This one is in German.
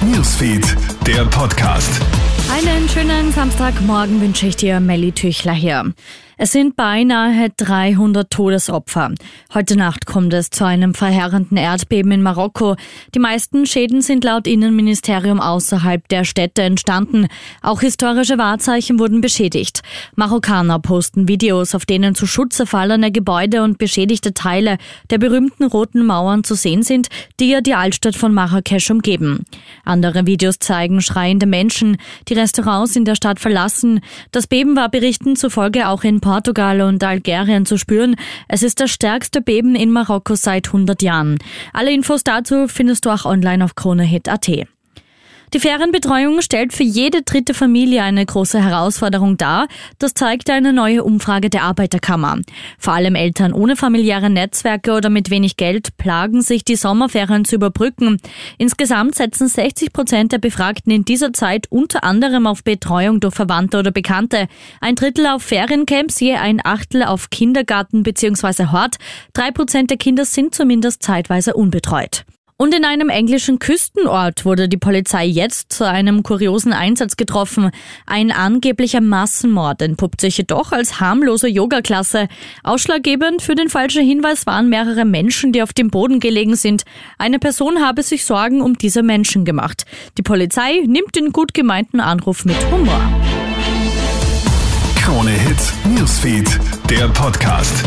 Newsfeed. Der Podcast. Einen schönen Samstagmorgen wünsche ich dir, Melly Tüchler hier. Es sind beinahe 300 Todesopfer. Heute Nacht kommt es zu einem verheerenden Erdbeben in Marokko. Die meisten Schäden sind laut Innenministerium außerhalb der Städte entstanden. Auch historische Wahrzeichen wurden beschädigt. Marokkaner posten Videos, auf denen zu Schutz erfallene Gebäude und beschädigte Teile der berühmten roten Mauern zu sehen sind, die ja die Altstadt von Marrakesch umgeben. Andere Videos zeigen schreiende Menschen, die Restaurants in der Stadt verlassen. Das Beben war Berichten zufolge auch in Portugal und Algerien zu spüren. Es ist das stärkste Beben in Marokko seit 100 Jahren. Alle Infos dazu findest du auch online auf kronehit.at. Die Ferienbetreuung stellt für jede dritte Familie eine große Herausforderung dar. Das zeigt eine neue Umfrage der Arbeiterkammer. Vor allem Eltern ohne familiäre Netzwerke oder mit wenig Geld plagen sich, die Sommerferien zu überbrücken. Insgesamt setzen 60 Prozent der Befragten in dieser Zeit unter anderem auf Betreuung durch Verwandte oder Bekannte. Ein Drittel auf Feriencamps, je ein Achtel auf Kindergarten bzw. Hort. Drei Prozent der Kinder sind zumindest zeitweise unbetreut. Und in einem englischen Küstenort wurde die Polizei jetzt zu einem kuriosen Einsatz getroffen. Ein angeblicher Massenmord entpuppt sich jedoch als harmlose Yoga-Klasse. Ausschlaggebend für den falschen Hinweis waren mehrere Menschen, die auf dem Boden gelegen sind. Eine Person habe sich Sorgen um diese Menschen gemacht. Die Polizei nimmt den gut gemeinten Anruf mit Humor. Krone Hits, Newsfeed, der Podcast.